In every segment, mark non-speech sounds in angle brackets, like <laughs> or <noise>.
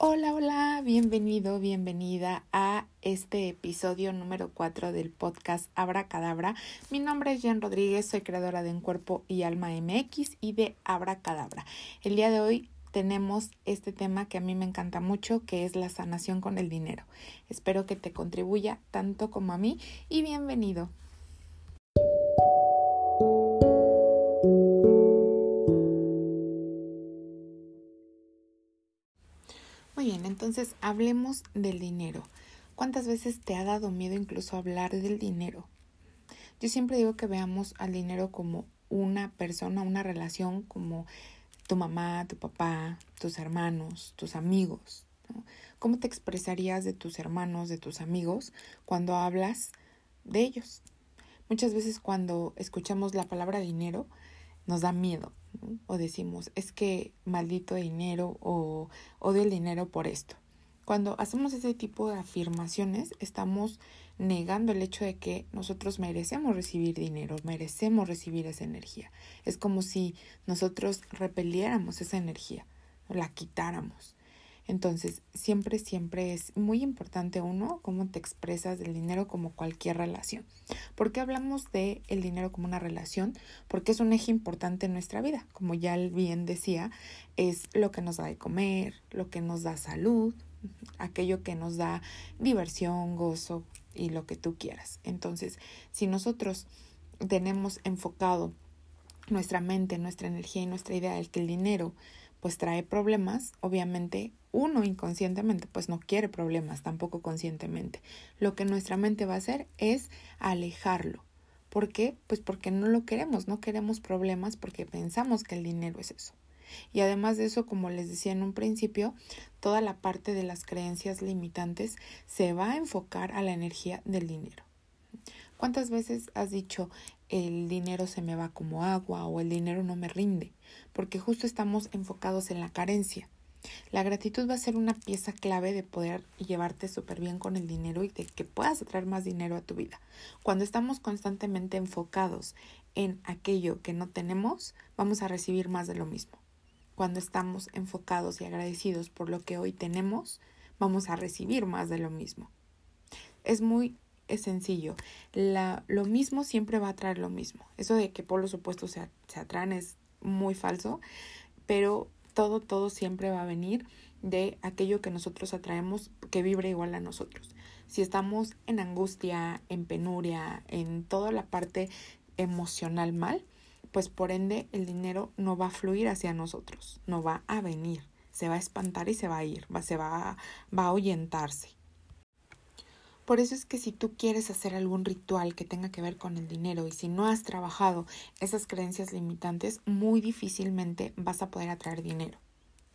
Hola, hola, bienvenido, bienvenida a este episodio número 4 del podcast Abra Cadabra. Mi nombre es Jen Rodríguez, soy creadora de Un Cuerpo y Alma MX y de Abra Cadabra. El día de hoy tenemos este tema que a mí me encanta mucho, que es la sanación con el dinero. Espero que te contribuya tanto como a mí y bienvenido. Entonces hablemos del dinero. ¿Cuántas veces te ha dado miedo incluso hablar del dinero? Yo siempre digo que veamos al dinero como una persona, una relación como tu mamá, tu papá, tus hermanos, tus amigos. ¿Cómo te expresarías de tus hermanos, de tus amigos cuando hablas de ellos? Muchas veces cuando escuchamos la palabra dinero nos da miedo, o decimos, es que maldito dinero o odio el dinero por esto. Cuando hacemos ese tipo de afirmaciones, estamos negando el hecho de que nosotros merecemos recibir dinero, merecemos recibir esa energía. Es como si nosotros repeliéramos esa energía, la quitáramos. Entonces, siempre, siempre es muy importante uno, cómo te expresas del dinero como cualquier relación. ¿Por qué hablamos de el dinero como una relación? Porque es un eje importante en nuestra vida. Como ya bien decía, es lo que nos da de comer, lo que nos da salud, aquello que nos da diversión, gozo y lo que tú quieras. Entonces, si nosotros tenemos enfocado nuestra mente, nuestra energía y nuestra idea de que el dinero pues trae problemas, obviamente uno inconscientemente pues no quiere problemas, tampoco conscientemente. Lo que nuestra mente va a hacer es alejarlo. ¿Por qué? Pues porque no lo queremos, no queremos problemas porque pensamos que el dinero es eso. Y además de eso, como les decía en un principio, toda la parte de las creencias limitantes se va a enfocar a la energía del dinero. ¿Cuántas veces has dicho el dinero se me va como agua o el dinero no me rinde? Porque justo estamos enfocados en la carencia. La gratitud va a ser una pieza clave de poder llevarte súper bien con el dinero y de que puedas atraer más dinero a tu vida. Cuando estamos constantemente enfocados en aquello que no tenemos, vamos a recibir más de lo mismo. Cuando estamos enfocados y agradecidos por lo que hoy tenemos, vamos a recibir más de lo mismo. Es muy sencillo. La, lo mismo siempre va a atraer lo mismo. Eso de que por los opuestos se, se atraen es muy falso, pero todo, todo siempre va a venir de aquello que nosotros atraemos que vibre igual a nosotros. Si estamos en angustia, en penuria, en toda la parte emocional mal, pues por ende el dinero no va a fluir hacia nosotros, no va a venir, se va a espantar y se va a ir, va, se va, va a ahuyentarse. Por eso es que si tú quieres hacer algún ritual que tenga que ver con el dinero y si no has trabajado esas creencias limitantes, muy difícilmente vas a poder atraer dinero.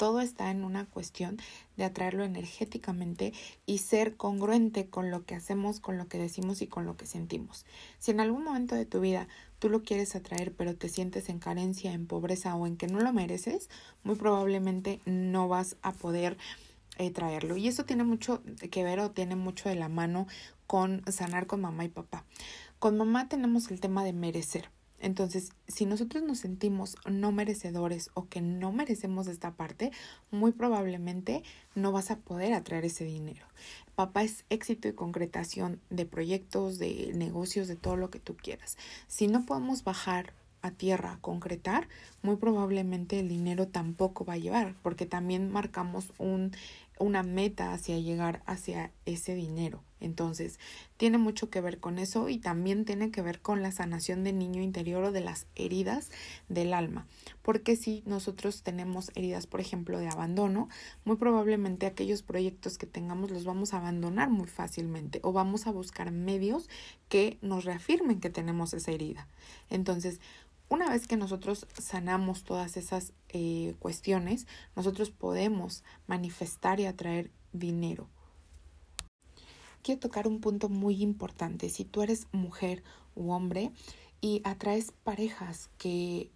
Todo está en una cuestión de atraerlo energéticamente y ser congruente con lo que hacemos, con lo que decimos y con lo que sentimos. Si en algún momento de tu vida tú lo quieres atraer pero te sientes en carencia, en pobreza o en que no lo mereces, muy probablemente no vas a poder eh, traerlo. Y eso tiene mucho que ver o tiene mucho de la mano con sanar con mamá y papá. Con mamá tenemos el tema de merecer. Entonces, si nosotros nos sentimos no merecedores o que no merecemos esta parte, muy probablemente no vas a poder atraer ese dinero. Papá es éxito y concretación de proyectos, de negocios, de todo lo que tú quieras. Si no podemos bajar a tierra concretar, muy probablemente el dinero tampoco va a llevar, porque también marcamos un una meta hacia llegar hacia ese dinero. Entonces, tiene mucho que ver con eso y también tiene que ver con la sanación del niño interior o de las heridas del alma. Porque si nosotros tenemos heridas, por ejemplo, de abandono, muy probablemente aquellos proyectos que tengamos los vamos a abandonar muy fácilmente o vamos a buscar medios que nos reafirmen que tenemos esa herida. Entonces, una vez que nosotros sanamos todas esas eh, cuestiones, nosotros podemos manifestar y atraer dinero. Quiero tocar un punto muy importante. Si tú eres mujer u hombre y atraes parejas que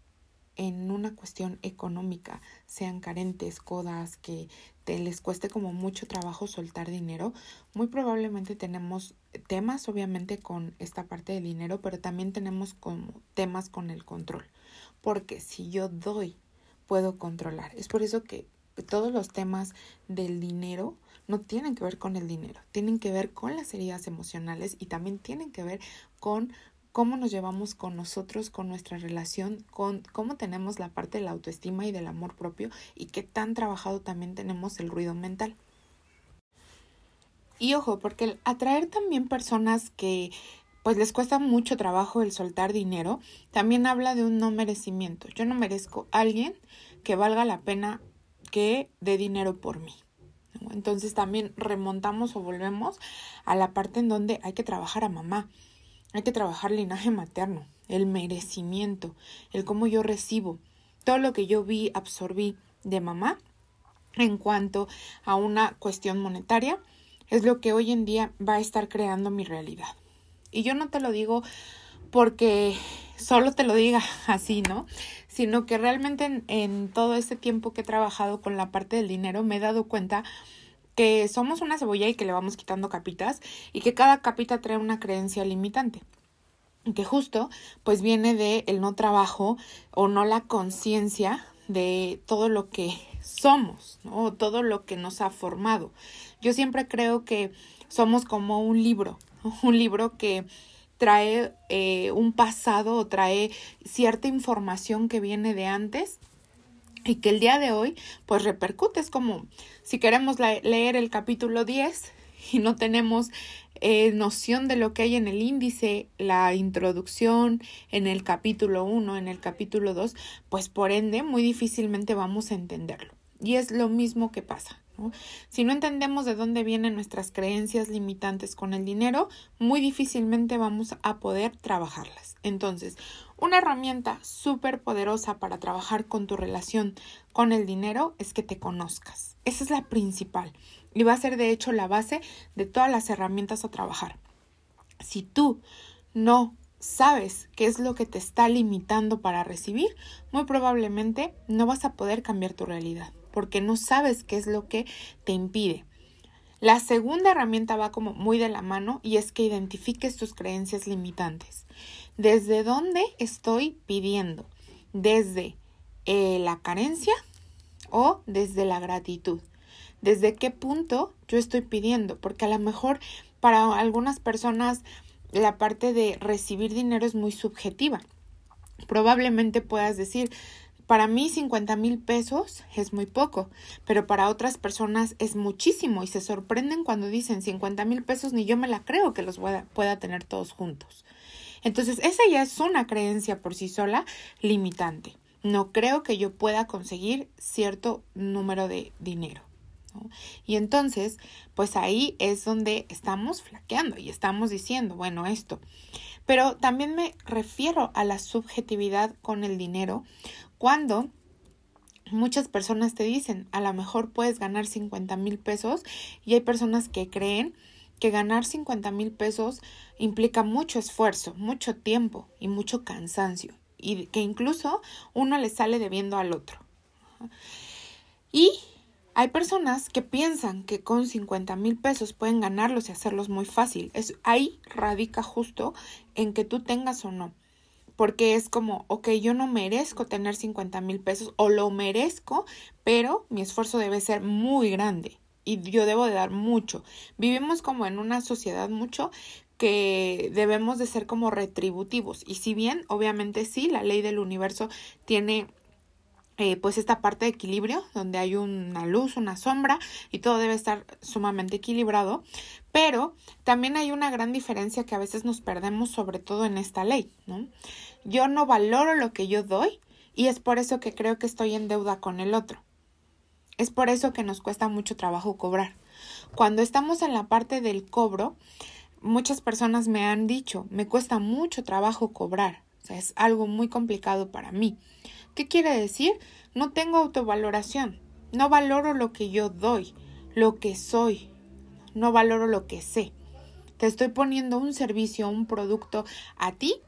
en una cuestión económica sean carentes, codas, que te les cueste como mucho trabajo soltar dinero, muy probablemente tenemos temas obviamente con esta parte del dinero, pero también tenemos como temas con el control. Porque si yo doy, puedo controlar. Es por eso que todos los temas del dinero no tienen que ver con el dinero, tienen que ver con las heridas emocionales y también tienen que ver con cómo nos llevamos con nosotros, con nuestra relación, con cómo tenemos la parte de la autoestima y del amor propio y qué tan trabajado también tenemos el ruido mental. Y ojo, porque el atraer también personas que pues les cuesta mucho trabajo el soltar dinero, también habla de un no merecimiento. Yo no merezco a alguien que valga la pena que dé dinero por mí. Entonces también remontamos o volvemos a la parte en donde hay que trabajar a mamá, hay que trabajar linaje materno, el merecimiento, el cómo yo recibo, todo lo que yo vi, absorbí de mamá en cuanto a una cuestión monetaria, es lo que hoy en día va a estar creando mi realidad. Y yo no te lo digo porque solo te lo diga <laughs> así, ¿no? Sino que realmente en, en todo este tiempo que he trabajado con la parte del dinero me he dado cuenta que somos una cebolla y que le vamos quitando capitas y que cada capita trae una creencia limitante que justo pues viene de el no trabajo o no la conciencia de todo lo que somos, ¿no? todo lo que nos ha formado. Yo siempre creo que somos como un libro, <laughs> un libro que trae eh, un pasado o trae cierta información que viene de antes y que el día de hoy pues repercute. Es como si queremos leer el capítulo 10 y no tenemos eh, noción de lo que hay en el índice, la introducción, en el capítulo 1, en el capítulo 2, pues por ende muy difícilmente vamos a entenderlo. Y es lo mismo que pasa. Si no entendemos de dónde vienen nuestras creencias limitantes con el dinero, muy difícilmente vamos a poder trabajarlas. Entonces, una herramienta súper poderosa para trabajar con tu relación con el dinero es que te conozcas. Esa es la principal y va a ser de hecho la base de todas las herramientas a trabajar. Si tú no sabes qué es lo que te está limitando para recibir, muy probablemente no vas a poder cambiar tu realidad porque no sabes qué es lo que te impide. La segunda herramienta va como muy de la mano y es que identifiques tus creencias limitantes. ¿Desde dónde estoy pidiendo? ¿Desde eh, la carencia o desde la gratitud? ¿Desde qué punto yo estoy pidiendo? Porque a lo mejor para algunas personas la parte de recibir dinero es muy subjetiva. Probablemente puedas decir, para mí 50 mil pesos es muy poco, pero para otras personas es muchísimo y se sorprenden cuando dicen 50 mil pesos ni yo me la creo que los pueda, pueda tener todos juntos. Entonces, esa ya es una creencia por sí sola limitante. No creo que yo pueda conseguir cierto número de dinero. Y entonces, pues ahí es donde estamos flaqueando y estamos diciendo, bueno, esto. Pero también me refiero a la subjetividad con el dinero cuando muchas personas te dicen, a lo mejor puedes ganar 50 mil pesos y hay personas que creen que ganar 50 mil pesos implica mucho esfuerzo, mucho tiempo y mucho cansancio y que incluso uno le sale debiendo al otro. Y hay personas que piensan que con 50 mil pesos pueden ganarlos y hacerlos muy fácil. Es, ahí radica justo en que tú tengas o no porque es como, ok, yo no merezco tener 50 mil pesos o lo merezco, pero mi esfuerzo debe ser muy grande y yo debo de dar mucho. Vivimos como en una sociedad mucho que debemos de ser como retributivos y si bien obviamente sí, la ley del universo tiene eh, pues esta parte de equilibrio, donde hay una luz, una sombra y todo debe estar sumamente equilibrado, pero también hay una gran diferencia que a veces nos perdemos, sobre todo en esta ley, ¿no? Yo no valoro lo que yo doy y es por eso que creo que estoy en deuda con el otro. Es por eso que nos cuesta mucho trabajo cobrar. Cuando estamos en la parte del cobro, muchas personas me han dicho, me cuesta mucho trabajo cobrar, o sea, es algo muy complicado para mí. ¿Qué quiere decir? No tengo autovaloración, no valoro lo que yo doy, lo que soy, no valoro lo que sé. Te estoy poniendo un servicio, un producto a ti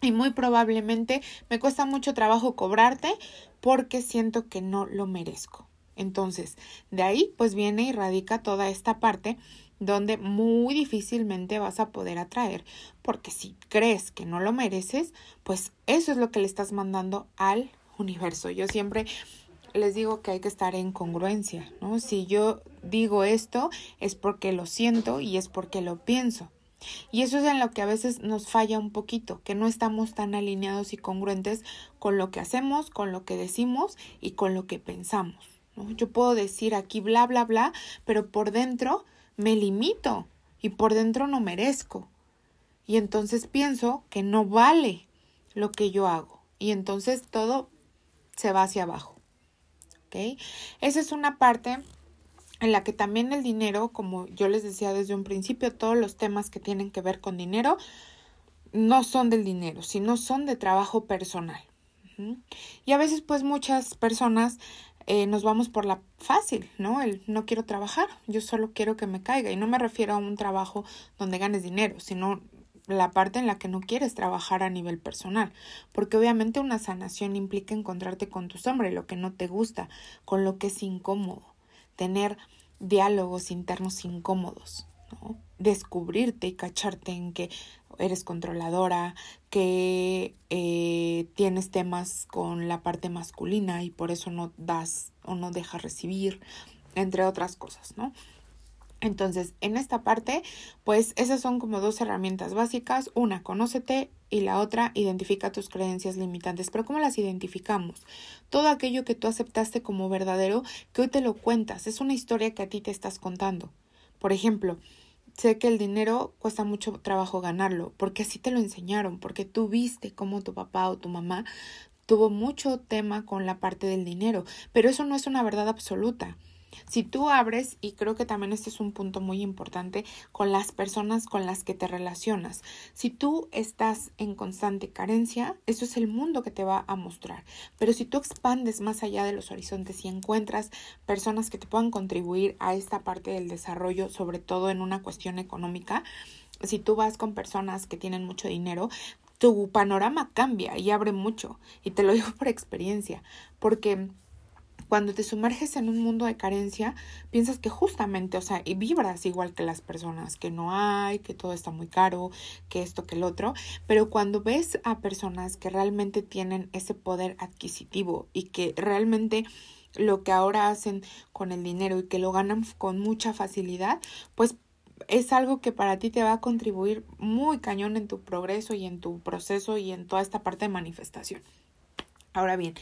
y muy probablemente me cuesta mucho trabajo cobrarte porque siento que no lo merezco. Entonces, de ahí pues viene y radica toda esta parte donde muy difícilmente vas a poder atraer, porque si crees que no lo mereces, pues eso es lo que le estás mandando al universo. Yo siempre les digo que hay que estar en congruencia, ¿no? Si yo digo esto es porque lo siento y es porque lo pienso. Y eso es en lo que a veces nos falla un poquito, que no estamos tan alineados y congruentes con lo que hacemos, con lo que decimos y con lo que pensamos. Yo puedo decir aquí bla, bla, bla, pero por dentro me limito y por dentro no merezco. Y entonces pienso que no vale lo que yo hago. Y entonces todo se va hacia abajo. ¿Ok? Esa es una parte en la que también el dinero, como yo les decía desde un principio, todos los temas que tienen que ver con dinero no son del dinero, sino son de trabajo personal. Y a veces pues muchas personas eh, nos vamos por la fácil, ¿no? El no quiero trabajar, yo solo quiero que me caiga. Y no me refiero a un trabajo donde ganes dinero, sino la parte en la que no quieres trabajar a nivel personal, porque obviamente una sanación implica encontrarte con tu sombra y lo que no te gusta, con lo que es incómodo tener diálogos internos incómodos, ¿no? descubrirte y cacharte en que eres controladora, que eh, tienes temas con la parte masculina y por eso no das o no dejas recibir, entre otras cosas, ¿no? Entonces, en esta parte, pues esas son como dos herramientas básicas. Una, conócete y la otra, identifica tus creencias limitantes. Pero ¿cómo las identificamos? Todo aquello que tú aceptaste como verdadero, que hoy te lo cuentas, es una historia que a ti te estás contando. Por ejemplo, sé que el dinero cuesta mucho trabajo ganarlo, porque así te lo enseñaron, porque tú viste cómo tu papá o tu mamá tuvo mucho tema con la parte del dinero, pero eso no es una verdad absoluta. Si tú abres, y creo que también este es un punto muy importante, con las personas con las que te relacionas, si tú estás en constante carencia, eso es el mundo que te va a mostrar. Pero si tú expandes más allá de los horizontes y encuentras personas que te puedan contribuir a esta parte del desarrollo, sobre todo en una cuestión económica, si tú vas con personas que tienen mucho dinero, tu panorama cambia y abre mucho. Y te lo digo por experiencia, porque cuando te sumerges en un mundo de carencia, piensas que justamente, o sea, y vibras igual que las personas, que no hay, que todo está muy caro, que esto, que el otro, pero cuando ves a personas que realmente tienen ese poder adquisitivo y que realmente lo que ahora hacen con el dinero y que lo ganan con mucha facilidad, pues es algo que para ti te va a contribuir muy cañón en tu progreso y en tu proceso y en toda esta parte de manifestación. Ahora bien,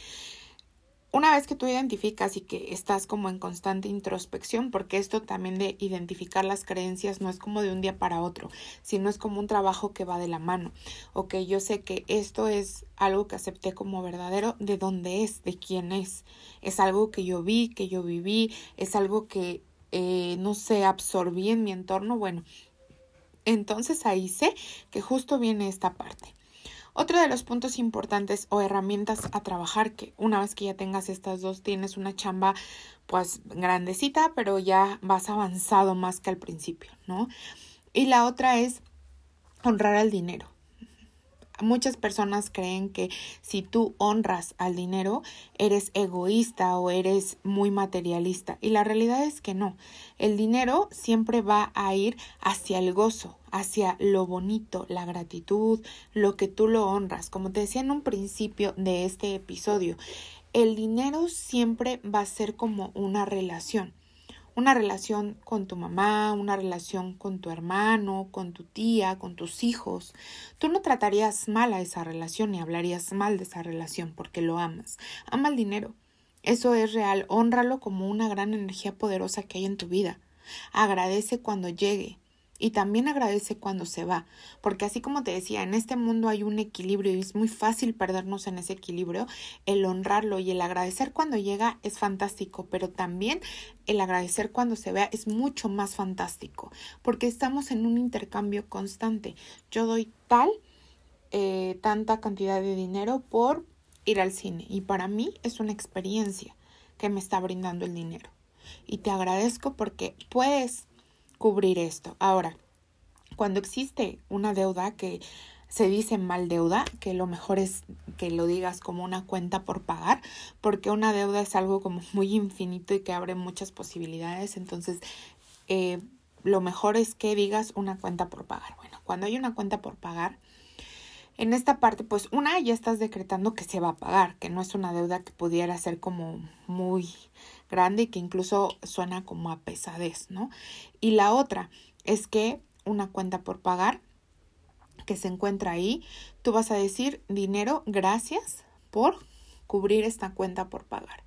una vez que tú identificas y que estás como en constante introspección, porque esto también de identificar las creencias no es como de un día para otro, sino es como un trabajo que va de la mano. Ok, yo sé que esto es algo que acepté como verdadero, de dónde es, de quién es. Es algo que yo vi, que yo viví, es algo que, eh, no sé, absorbí en mi entorno. Bueno, entonces ahí sé que justo viene esta parte. Otro de los puntos importantes o herramientas a trabajar, que una vez que ya tengas estas dos, tienes una chamba pues grandecita, pero ya vas avanzado más que al principio, ¿no? Y la otra es honrar al dinero. Muchas personas creen que si tú honras al dinero, eres egoísta o eres muy materialista. Y la realidad es que no. El dinero siempre va a ir hacia el gozo, hacia lo bonito, la gratitud, lo que tú lo honras. Como te decía en un principio de este episodio, el dinero siempre va a ser como una relación una relación con tu mamá, una relación con tu hermano, con tu tía, con tus hijos. Tú no tratarías mal a esa relación ni hablarías mal de esa relación porque lo amas. Ama el dinero. Eso es real. Honralo como una gran energía poderosa que hay en tu vida. Agradece cuando llegue y también agradece cuando se va, porque así como te decía, en este mundo hay un equilibrio y es muy fácil perdernos en ese equilibrio, el honrarlo y el agradecer cuando llega es fantástico, pero también el agradecer cuando se vea es mucho más fantástico, porque estamos en un intercambio constante. Yo doy tal, eh, tanta cantidad de dinero por ir al cine y para mí es una experiencia que me está brindando el dinero. Y te agradezco porque puedes cubrir esto. Ahora, cuando existe una deuda que se dice mal deuda, que lo mejor es que lo digas como una cuenta por pagar, porque una deuda es algo como <laughs> muy infinito y que abre muchas posibilidades. Entonces, eh, lo mejor es que digas una cuenta por pagar. Bueno, cuando hay una cuenta por pagar, En esta parte, pues una, ya estás decretando que se va a pagar, que no es una deuda que pudiera ser como muy grande y que incluso suena como a pesadez, ¿no? Y la otra es que una cuenta por pagar que se encuentra ahí, tú vas a decir dinero, gracias por cubrir esta cuenta por pagar.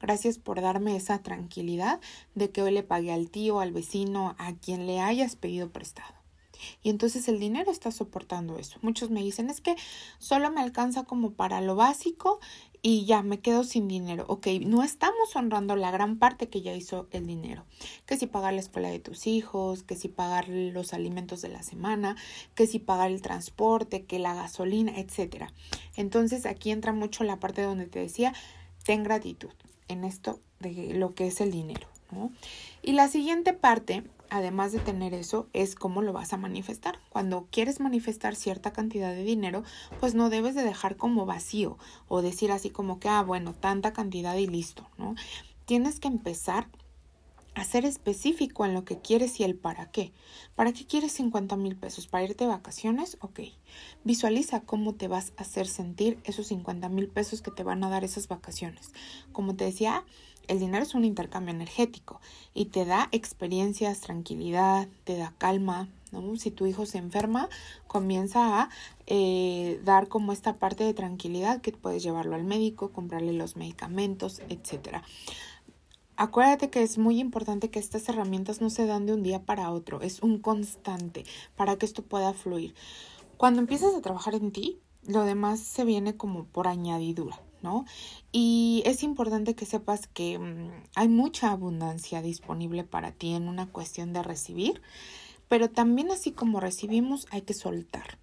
Gracias por darme esa tranquilidad de que hoy le pagué al tío, al vecino, a quien le hayas pedido prestado. Y entonces el dinero está soportando eso. Muchos me dicen, es que solo me alcanza como para lo básico y ya me quedo sin dinero. Ok, no estamos honrando la gran parte que ya hizo el dinero. Que si pagar la escuela de tus hijos, que si pagar los alimentos de la semana, que si pagar el transporte, que la gasolina, etcétera. Entonces aquí entra mucho la parte donde te decía, ten gratitud en esto de lo que es el dinero. Y la siguiente parte además de tener eso, es cómo lo vas a manifestar. Cuando quieres manifestar cierta cantidad de dinero, pues no debes de dejar como vacío o decir así como que, ah, bueno, tanta cantidad y listo, ¿no? Tienes que empezar a ser específico en lo que quieres y el para qué. ¿Para qué quieres 50 mil pesos? ¿Para irte de vacaciones? Ok. Visualiza cómo te vas a hacer sentir esos 50 mil pesos que te van a dar esas vacaciones. Como te decía, el dinero es un intercambio energético y te da experiencias, tranquilidad, te da calma. Si tu hijo se enferma, comienza a eh, dar como esta parte de tranquilidad que puedes llevarlo al médico, comprarle los medicamentos, etcétera. Acuérdate que es muy importante que estas herramientas no se dan de un día para otro, es un constante para que esto pueda fluir. Cuando empiezas a trabajar en ti, lo demás se viene como por añadidura. ¿No? Y es importante que sepas que mm, hay mucha abundancia disponible para ti en una cuestión de recibir, pero también así como recibimos hay que soltar.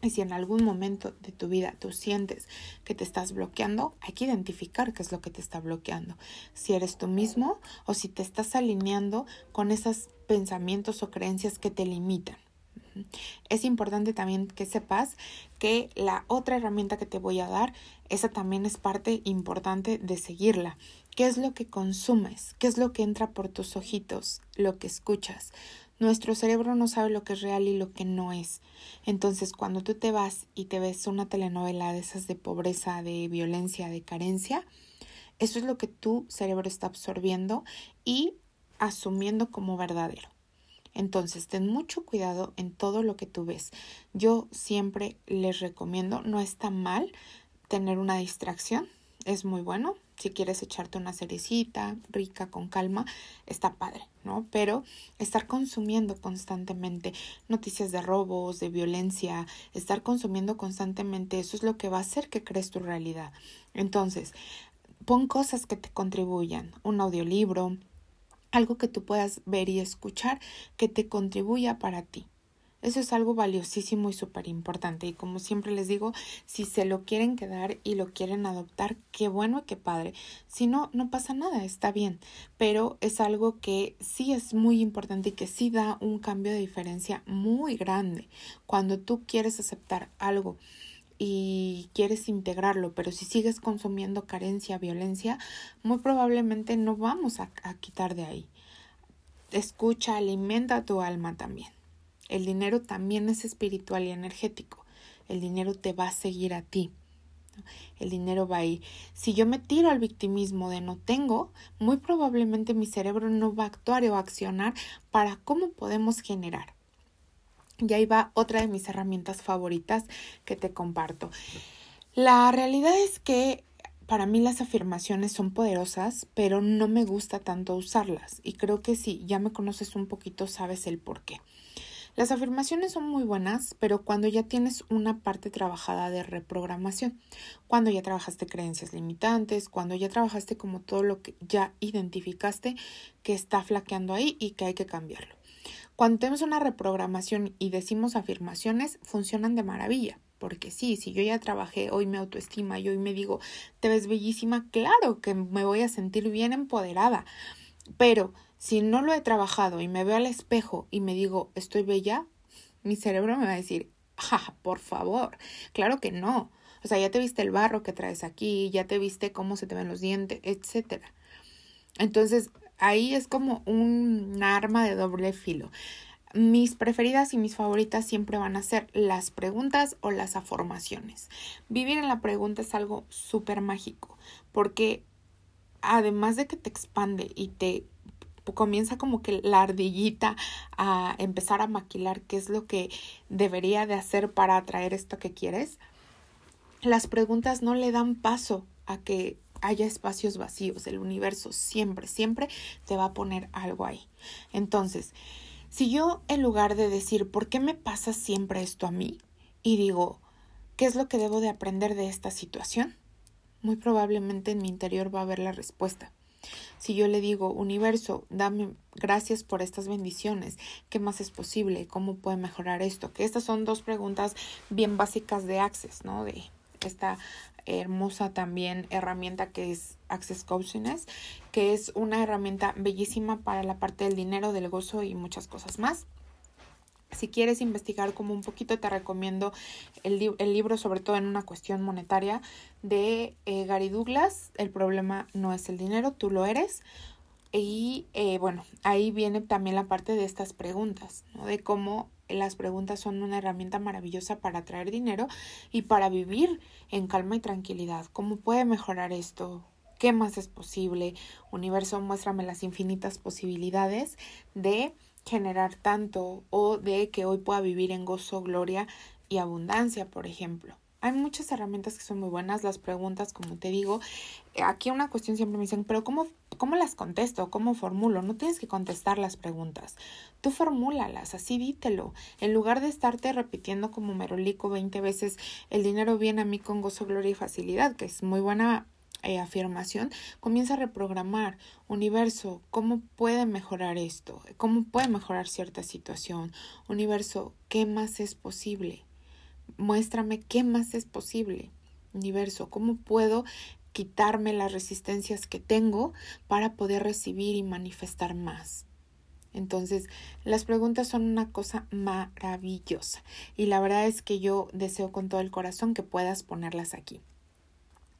Y si en algún momento de tu vida tú sientes que te estás bloqueando, hay que identificar qué es lo que te está bloqueando. Si eres tú mismo o si te estás alineando con esos pensamientos o creencias que te limitan. Es importante también que sepas que la otra herramienta que te voy a dar, esa también es parte importante de seguirla. ¿Qué es lo que consumes? ¿Qué es lo que entra por tus ojitos? Lo que escuchas. Nuestro cerebro no sabe lo que es real y lo que no es. Entonces, cuando tú te vas y te ves una telenovela de esas de pobreza, de violencia, de carencia, eso es lo que tu cerebro está absorbiendo y asumiendo como verdadero. Entonces, ten mucho cuidado en todo lo que tú ves. Yo siempre les recomiendo, no está mal tener una distracción, es muy bueno. Si quieres echarte una cerecita rica con calma, está padre, ¿no? Pero estar consumiendo constantemente noticias de robos, de violencia, estar consumiendo constantemente, eso es lo que va a hacer que crees tu realidad. Entonces, pon cosas que te contribuyan, un audiolibro, algo que tú puedas ver y escuchar que te contribuya para ti. Eso es algo valiosísimo y súper importante. Y como siempre les digo, si se lo quieren quedar y lo quieren adoptar, qué bueno y qué padre. Si no, no pasa nada, está bien. Pero es algo que sí es muy importante y que sí da un cambio de diferencia muy grande. Cuando tú quieres aceptar algo y quieres integrarlo, pero si sigues consumiendo carencia, violencia, muy probablemente no vamos a, quitar de ahí. Escucha, alimenta tu alma también. El dinero también es espiritual y energético. El dinero te va a seguir a ti. El dinero va a ir. Si yo me tiro al victimismo de no tengo, muy probablemente mi cerebro no va a actuar o accionar para cómo podemos generar. Y ahí va otra de mis herramientas favoritas que te comparto. La realidad es que para mí las afirmaciones son poderosas, pero no me gusta tanto usarlas. Y creo que si ya me conoces un poquito, sabes el por qué. Las afirmaciones son muy buenas, pero cuando ya tienes una parte trabajada de reprogramación, cuando ya trabajaste creencias limitantes, cuando ya trabajaste como todo lo que ya identificaste que está flaqueando ahí y que hay que cambiarlo. Cuando tenemos una reprogramación y decimos afirmaciones, funcionan de maravilla. Porque sí, si yo ya trabajé, hoy me autoestima y hoy me digo, te ves bellísima, claro que me voy a sentir bien empoderada. Pero si no lo he trabajado y me veo al espejo y me digo, estoy bella, mi cerebro me va a decir, ja, por favor, claro que no. O sea, ya te viste el barro que traes aquí, ya te viste cómo se te ven los dientes, etcétera. Entonces, ahí es como un arma de doble filo. mis preferidas y mis favoritas siempre van a ser las preguntas o las afirmaciones. Vivir en la pregunta es algo súper mágico porque además de que te expande y te comienza como que la ardillita a empezar a maquilar qué es lo que debería de hacer para atraer esto que quieres, las preguntas no le dan paso a que haya espacios vacíos. El universo siempre, siempre te va a poner algo ahí. Entonces, si yo en lugar de decir, ¿por qué me pasa siempre esto a mí? Y digo, ¿qué es lo que debo de aprender de esta situación? Muy probablemente en mi interior va a haber la respuesta. Si yo le digo, universo, dame gracias por estas bendiciones, ¿qué más es posible? ¿Cómo puede mejorar esto? Que estas son dos preguntas bien básicas de Access, ¿no? De esta hermosa también herramienta que es Access Coachiness, que es una herramienta bellísima para la parte del dinero, del gozo y muchas cosas más. Si quieres investigar como un poquito, te recomiendo el, el libro, sobre todo en una cuestión monetaria, de eh, Gary Douglas. El problema no es el dinero, tú lo eres. Y eh, bueno, ahí viene también la parte de estas preguntas, ¿no? de cómo las preguntas son una herramienta maravillosa para atraer dinero y para vivir en calma y tranquilidad. ¿Cómo puede mejorar esto? ¿Qué más es posible? Universo, muéstrame las infinitas posibilidades de generar tanto o de que hoy pueda vivir en gozo, gloria y abundancia, por ejemplo. Hay muchas herramientas que son muy buenas, las preguntas, como te digo, aquí una cuestión siempre me dicen, pero ¿cómo, cómo las contesto? ¿Cómo formulo? No tienes que contestar las preguntas, tú formúlalas, así dítelo, en lugar de estarte repitiendo como merolico 20 veces, el dinero viene a mí con gozo, gloria y facilidad, que es muy buena eh, afirmación, comienza a reprogramar. Universo, ¿cómo puede mejorar esto? ¿Cómo puede mejorar cierta situación? Universo, ¿qué más es posible? Muéstrame qué más es posible. Universo, ¿cómo puedo quitarme las resistencias que tengo para poder recibir y manifestar más? Entonces, las preguntas son una cosa maravillosa y la verdad es que yo deseo con todo el corazón que puedas ponerlas aquí.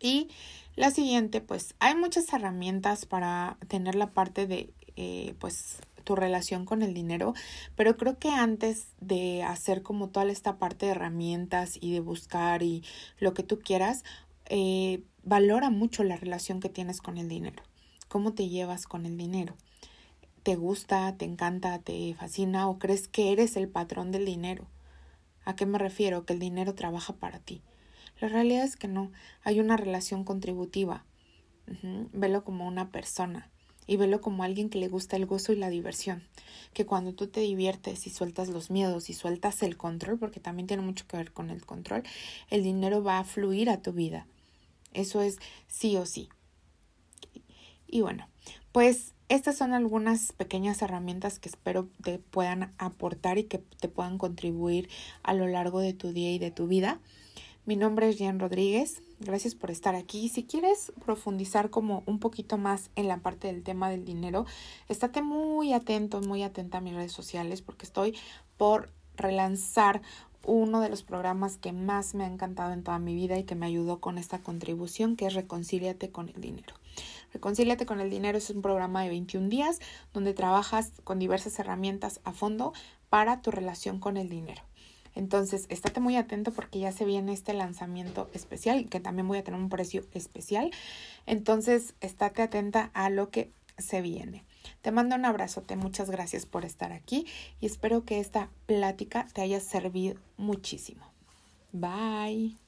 Y la siguiente, pues hay muchas herramientas para tener la parte de, eh, pues, tu relación con el dinero, pero creo que antes de hacer como toda esta parte de herramientas y de buscar y lo que tú quieras, eh, valora mucho la relación que tienes con el dinero. ¿Cómo te llevas con el dinero? ¿Te gusta, te encanta, te fascina o crees que eres el patrón del dinero? ¿A qué me refiero? Que el dinero trabaja para ti. La realidad es que no, hay una relación contributiva. Velo como una persona y velo como alguien que le gusta el gozo y la diversión. Que cuando tú te diviertes y sueltas los miedos y sueltas el control, porque también tiene mucho que ver con el control, el dinero va a fluir a tu vida. Eso es sí o sí. Y bueno, pues estas son algunas pequeñas herramientas que espero te puedan aportar y que te puedan contribuir a lo largo de tu día y de tu vida. Mi nombre es Jean Rodríguez. Gracias por estar aquí. Si quieres profundizar como un poquito más en la parte del tema del dinero, estate muy atento, muy atenta a mis redes sociales porque estoy por relanzar uno de los programas que más me ha encantado en toda mi vida y que me ayudó con esta contribución, que es Reconcíliate con el dinero. Reconcíliate con el dinero es un programa de 21 días donde trabajas con diversas herramientas a fondo para tu relación con el dinero. Entonces, estate muy atento porque ya se viene este lanzamiento especial, que también voy a tener un precio especial. Entonces, estate atenta a lo que se viene. Te mando un abrazote, muchas gracias por estar aquí y espero que esta plática te haya servido muchísimo. Bye.